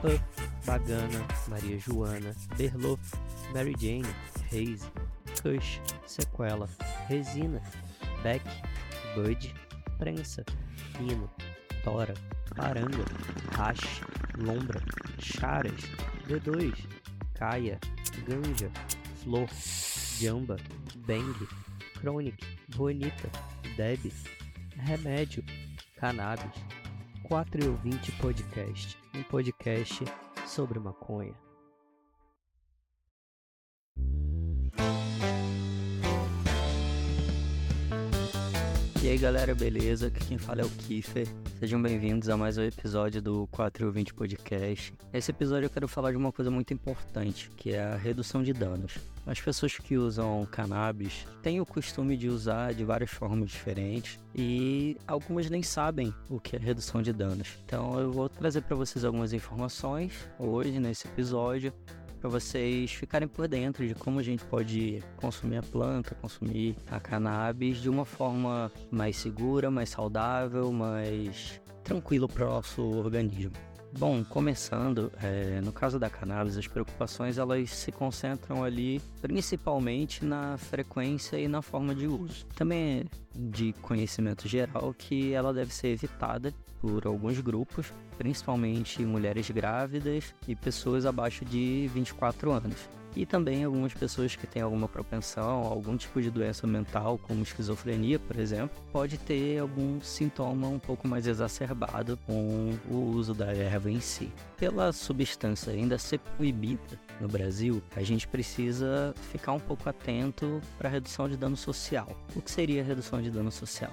Puff, Bagana, Maria Joana, Berlot, Mary Jane, Haze, Kush, Sequela, Resina, Beck, Bud, Prensa, Hino, Tora, Paranga, Hash, Lombra, Charas, D2, Caia, Ganja, Flor, Jamba, Bang, Chronic, Bonita, Deb, Remédio, Cannabis, 4 e ouvinte podcast, um podcast sobre maconha. E aí galera, beleza? Aqui quem fala é o Kiefer. Sejam bem-vindos a mais um episódio do 420 Podcast. Esse episódio eu quero falar de uma coisa muito importante, que é a redução de danos. As pessoas que usam cannabis têm o costume de usar de várias formas diferentes e algumas nem sabem o que é redução de danos. Então eu vou trazer para vocês algumas informações hoje nesse episódio para vocês ficarem por dentro de como a gente pode consumir a planta, consumir a cannabis de uma forma mais segura, mais saudável, mais tranquilo para o nosso organismo. Bom, começando, é, no caso da cannabis, as preocupações elas se concentram ali principalmente na frequência e na forma de uso. Também é de conhecimento geral que ela deve ser evitada por alguns grupos, principalmente mulheres grávidas e pessoas abaixo de 24 anos e também algumas pessoas que têm alguma propensão, algum tipo de doença mental, como esquizofrenia, por exemplo, pode ter algum sintoma um pouco mais exacerbado com o uso da erva em si. Pela substância ainda ser proibida no Brasil, a gente precisa ficar um pouco atento para a redução de dano social. O que seria a redução de dano social?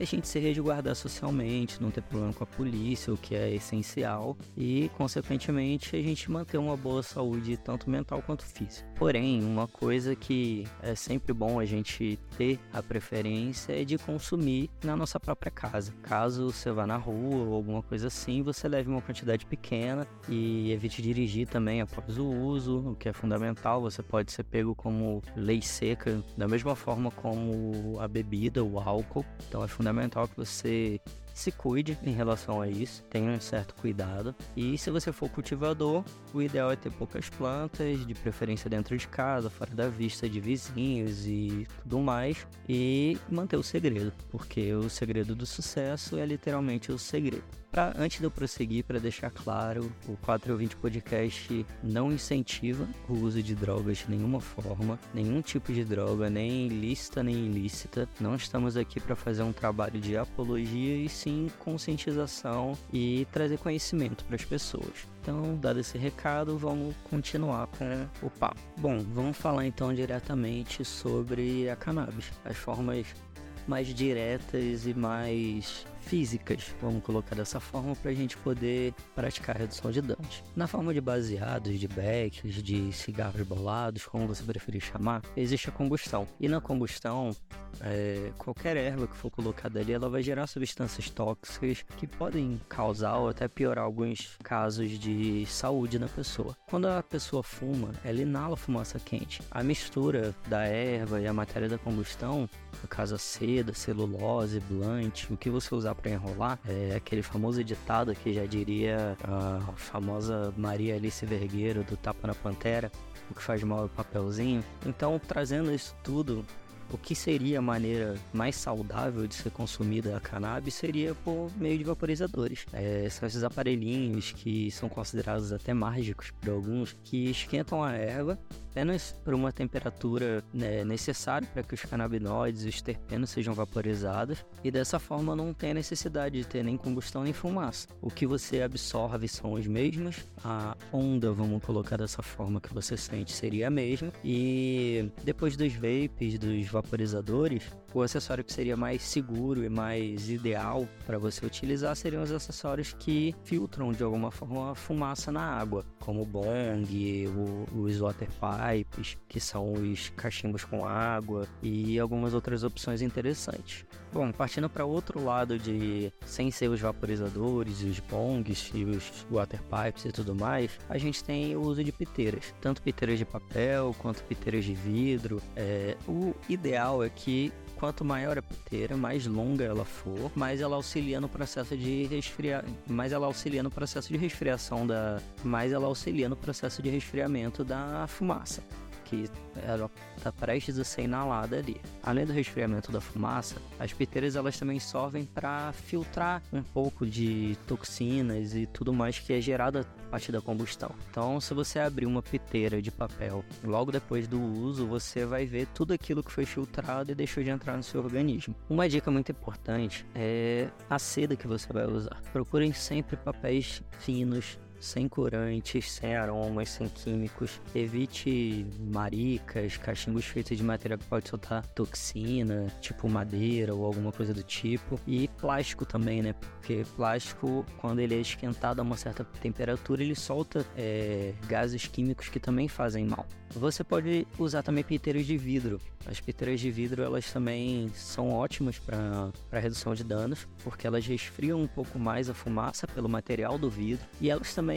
A gente se resguardar socialmente, não ter problema com a polícia, o que é essencial, e, consequentemente, a gente manter uma boa saúde, tanto mental quanto física. Porém, uma coisa que é sempre bom a gente ter a preferência é de consumir na nossa própria casa. Caso você vá na rua ou alguma coisa assim, você leve uma quantidade pequena e evite dirigir também após o uso, o que é fundamental. Você pode ser pego como lei seca, da mesma forma como a bebida, o álcool. Então é fundamental que você se cuide em relação a isso, tenha um certo cuidado. E se você for cultivador, o ideal é ter poucas plantas, de preferência dentro de casa, fora da vista de vizinhos e tudo mais, e manter o segredo, porque o segredo do sucesso é literalmente o segredo. Pra, antes de eu prosseguir, para deixar claro, o 420 Podcast não incentiva o uso de drogas de nenhuma forma, nenhum tipo de droga, nem lícita nem ilícita. Não estamos aqui para fazer um trabalho de apologia e sim conscientização e trazer conhecimento para as pessoas. Então, dado esse recado, vamos continuar com o papo. Bom, vamos falar então diretamente sobre a cannabis, as formas mais diretas e mais físicas, vamos colocar dessa forma, para a gente poder praticar redução de danos. Na forma de baseados, de becks, de cigarros bolados, como você preferir chamar, existe a combustão. E na combustão, é, qualquer erva que for colocada ali, ela vai gerar substâncias tóxicas que podem causar ou até piorar alguns casos de saúde na pessoa. Quando a pessoa fuma, ela inala fumaça quente. A mistura da erva e a matéria da combustão, no caso a seda, celulose, blunt, o que você usar para enrolar, é aquele famoso ditado que já diria a famosa Maria Alice Vergueiro do Tapa na Pantera, o que faz mal é o papelzinho. Então, trazendo isso tudo o que seria a maneira mais saudável de ser consumida a cannabis seria por meio de vaporizadores. É, são esses aparelhinhos que são considerados até mágicos por alguns, que esquentam a erva apenas por uma temperatura né, necessária para que os canabinoides e os terpenos sejam vaporizados e dessa forma não tem a necessidade de ter nem combustão nem fumaça. O que você absorve são os mesmos, a onda, vamos colocar dessa forma que você sente, seria a mesma e depois dos vapes, dos vaporizadores, o acessório que seria mais seguro e mais ideal para você utilizar seriam os acessórios que filtram de alguma forma a fumaça na água, como o bong, o, os water pipes, que são os cachimbos com água e algumas outras opções interessantes. Bom, partindo para outro lado de sem ser os vaporizadores, os bongs e os water pipes e tudo mais, a gente tem o uso de piteiras, tanto piteiras de papel quanto piteiras de vidro. É, o ideal é que quanto maior a piteira, mais longa ela for, mais ela auxilia no processo de resfriar, mais ela auxilia no processo de resfriação da, mais ela auxilia no processo de resfriamento da fumaça que ela está prestes a ser inalada ali. Além do resfriamento da fumaça, as piteiras elas também servem para filtrar um pouco de toxinas e tudo mais que é gerado a partir da combustão. Então, se você abrir uma piteira de papel logo depois do uso, você vai ver tudo aquilo que foi filtrado e deixou de entrar no seu organismo. Uma dica muito importante é a seda que você vai usar. Procurem sempre papéis finos, sem corantes, sem aromas, sem químicos. Evite maricas, cachimbos feitos de matéria que pode soltar toxina, tipo madeira ou alguma coisa do tipo. E plástico também, né? Porque plástico, quando ele é esquentado a uma certa temperatura, ele solta é, gases químicos que também fazem mal. Você pode usar também piteiras de vidro. As piteiras de vidro elas também são ótimas para redução de danos, porque elas resfriam um pouco mais a fumaça pelo material do vidro e elas também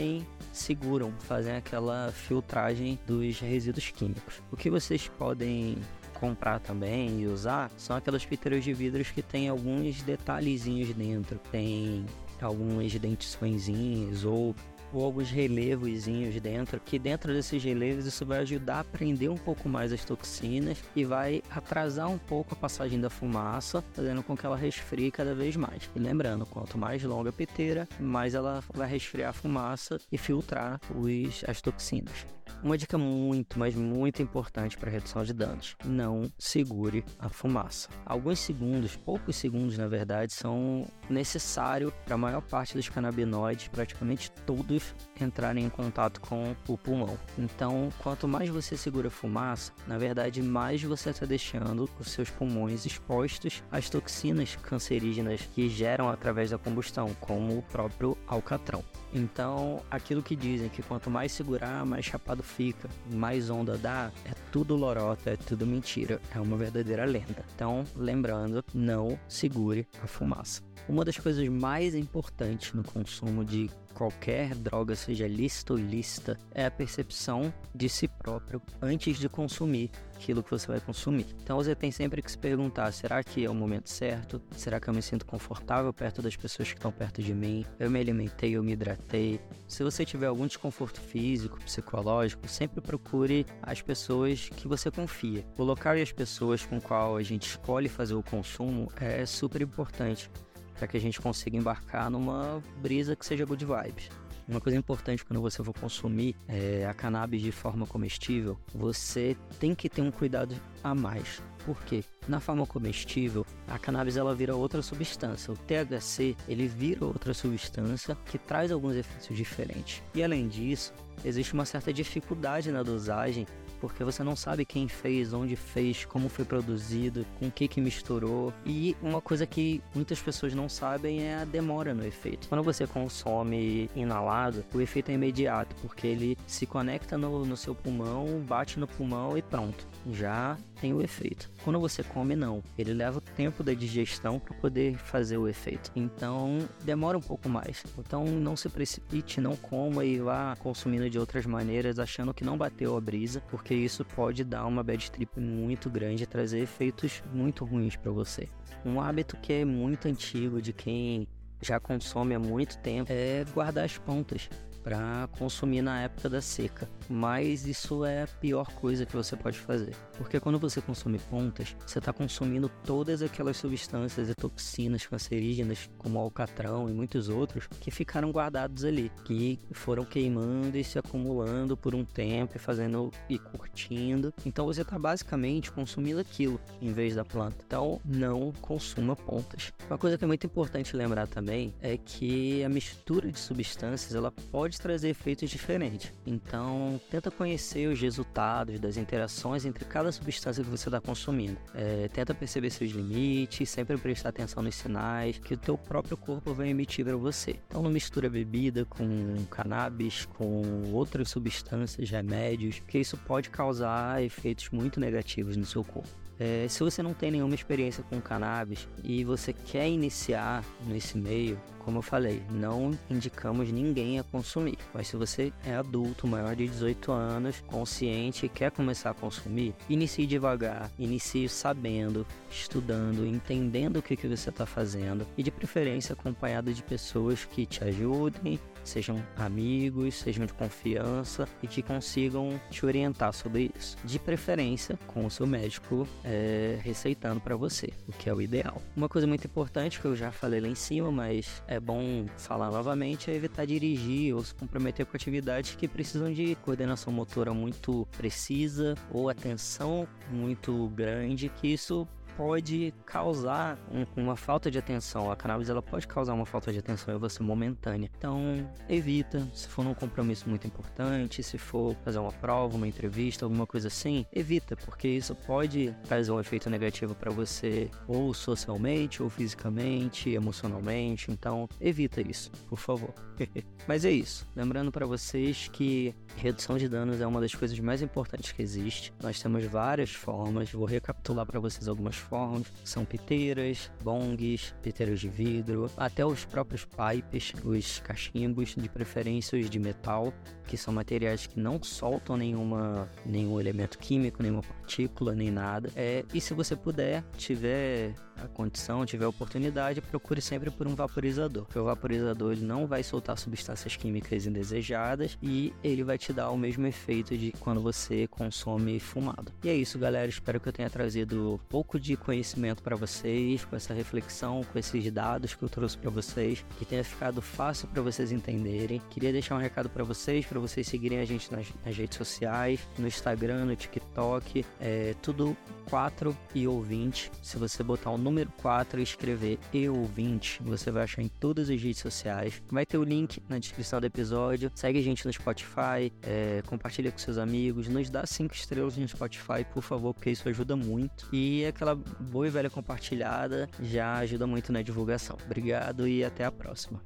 seguram, fazem aquela filtragem dos resíduos químicos. O que vocês podem comprar também e usar são aquelas piteiras de vidros que tem alguns detalhezinhos dentro, tem algumas dentiçõezinhas ou ou alguns relevozinhos dentro, que dentro desses relevos isso vai ajudar a prender um pouco mais as toxinas e vai atrasar um pouco a passagem da fumaça, fazendo com que ela resfrie cada vez mais. E lembrando, quanto mais longa a piteira, mais ela vai resfriar a fumaça e filtrar os, as toxinas. Uma dica muito, mas muito importante para redução de danos: não segure a fumaça. Alguns segundos, poucos segundos na verdade, são necessários para a maior parte dos canabinoides, praticamente todos, entrarem em contato com o pulmão. Então, quanto mais você segura a fumaça, na verdade, mais você está deixando os seus pulmões expostos às toxinas cancerígenas que geram através da combustão, como o próprio alcatrão. Então, aquilo que dizem que quanto mais segurar, mais chapado fica, mais onda dá, é tudo lorota, é tudo mentira, é uma verdadeira lenda. Então, lembrando, não segure a fumaça. Uma das coisas mais importantes no consumo de qualquer droga, seja lícita ou ilícita, é a percepção de si próprio antes de consumir aquilo que você vai consumir. Então você tem sempre que se perguntar: será que é o momento certo? Será que eu me sinto confortável perto das pessoas que estão perto de mim? Eu me alimentei, eu me hidratei. Se você tiver algum desconforto físico, psicológico, sempre procure as pessoas que você confia. O local e as pessoas com qual a gente escolhe fazer o consumo é super importante para que a gente consiga embarcar numa brisa que seja good vibes. Uma coisa importante quando você for consumir é, a cannabis de forma comestível, você tem que ter um cuidado a mais. Por quê? Na forma comestível, a cannabis ela vira outra substância. O THC ele vira outra substância que traz alguns efeitos diferentes. E além disso, existe uma certa dificuldade na dosagem porque você não sabe quem fez, onde fez, como foi produzido, com o que que misturou. E uma coisa que muitas pessoas não sabem é a demora no efeito. Quando você consome inalado, o efeito é imediato, porque ele se conecta no, no seu pulmão, bate no pulmão e pronto. Já tem o efeito. Quando você come, não. Ele leva o tempo da digestão para poder fazer o efeito. Então, demora um pouco mais. Então, não se precipite, não coma e vá consumindo de outras maneiras, achando que não bateu a brisa, porque isso pode dar uma bad trip muito grande e trazer efeitos muito ruins para você. Um hábito que é muito antigo de quem já consome há muito tempo é guardar as pontas para consumir na época da seca. Mas isso é a pior coisa que você pode fazer, porque quando você consome pontas, você está consumindo todas aquelas substâncias e toxinas cancerígenas, como alcatrão e muitos outros, que ficaram guardados ali, que foram queimando e se acumulando por um tempo e fazendo e curtindo. Então você está basicamente consumindo aquilo em vez da planta. Então não consuma pontas. Uma coisa que é muito importante lembrar também é que a mistura de substâncias ela pode pode trazer efeitos diferentes. Então, tenta conhecer os resultados das interações entre cada substância que você está consumindo. É, tenta perceber seus limites, sempre prestar atenção nos sinais que o teu próprio corpo vai emitir para você. Então, não mistura bebida com cannabis, com outras substâncias, remédios, que isso pode causar efeitos muito negativos no seu corpo. É, se você não tem nenhuma experiência com cannabis e você quer iniciar nesse meio, como eu falei, não indicamos ninguém a consumir. Mas se você é adulto, maior de 18 anos, consciente e quer começar a consumir, inicie devagar, inicie sabendo, estudando, entendendo o que, que você está fazendo e de preferência acompanhado de pessoas que te ajudem, sejam amigos, sejam de confiança e que consigam te orientar sobre isso. De preferência com o seu médico é, receitando para você, o que é o ideal. Uma coisa muito importante que eu já falei lá em cima, mas é bom falar novamente, é evitar dirigir ou se comprometer com atividades que precisam de coordenação motora muito precisa ou atenção muito grande, que isso pode causar um, uma falta de atenção. A cannabis ela pode causar uma falta de atenção em você momentânea. Então, evita. Se for num compromisso muito importante, se for fazer uma prova, uma entrevista, alguma coisa assim, evita, porque isso pode trazer um efeito negativo para você, ou socialmente, ou fisicamente, emocionalmente. Então, evita isso, por favor. Mas é isso. Lembrando para vocês que redução de danos é uma das coisas mais importantes que existe. Nós temos várias formas. Vou recapitular para vocês algumas formas. São piteiras, bongs, piteiras de vidro, até os próprios pipes, os cachimbos, de preferência os de metal, que são materiais que não soltam nenhuma, nenhum elemento químico, nenhuma partícula, nem nada. É, e se você puder, tiver a condição, tiver a oportunidade, procure sempre por um vaporizador. Porque o vaporizador ele não vai soltar substâncias químicas indesejadas e ele vai te dar o mesmo efeito de quando você consome fumado. E é isso, galera. Espero que eu tenha trazido um pouco de conhecimento para vocês, com essa reflexão, com esses dados que eu trouxe para vocês, que tenha ficado fácil para vocês entenderem. Queria deixar um recado para vocês, para vocês seguirem a gente nas, nas, redes sociais, no Instagram, no TikTok, é tudo 4 e ouvinte. Se você botar o número 4 e escrever e ouvinte, você vai achar em todas as redes sociais. Vai ter o link na descrição do episódio. Segue a gente no Spotify, é, compartilha com seus amigos, nos dá 5 estrelas no Spotify, por favor, porque isso ajuda muito. E aquela boa e velha compartilhada já ajuda muito na divulgação. Obrigado e até a próxima.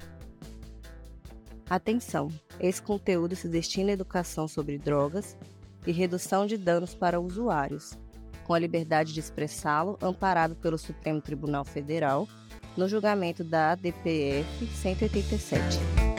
Atenção! Esse conteúdo se destina à educação sobre drogas e redução de danos para usuários, com a liberdade de expressá-lo, amparado pelo Supremo Tribunal Federal, no julgamento da DPF 187.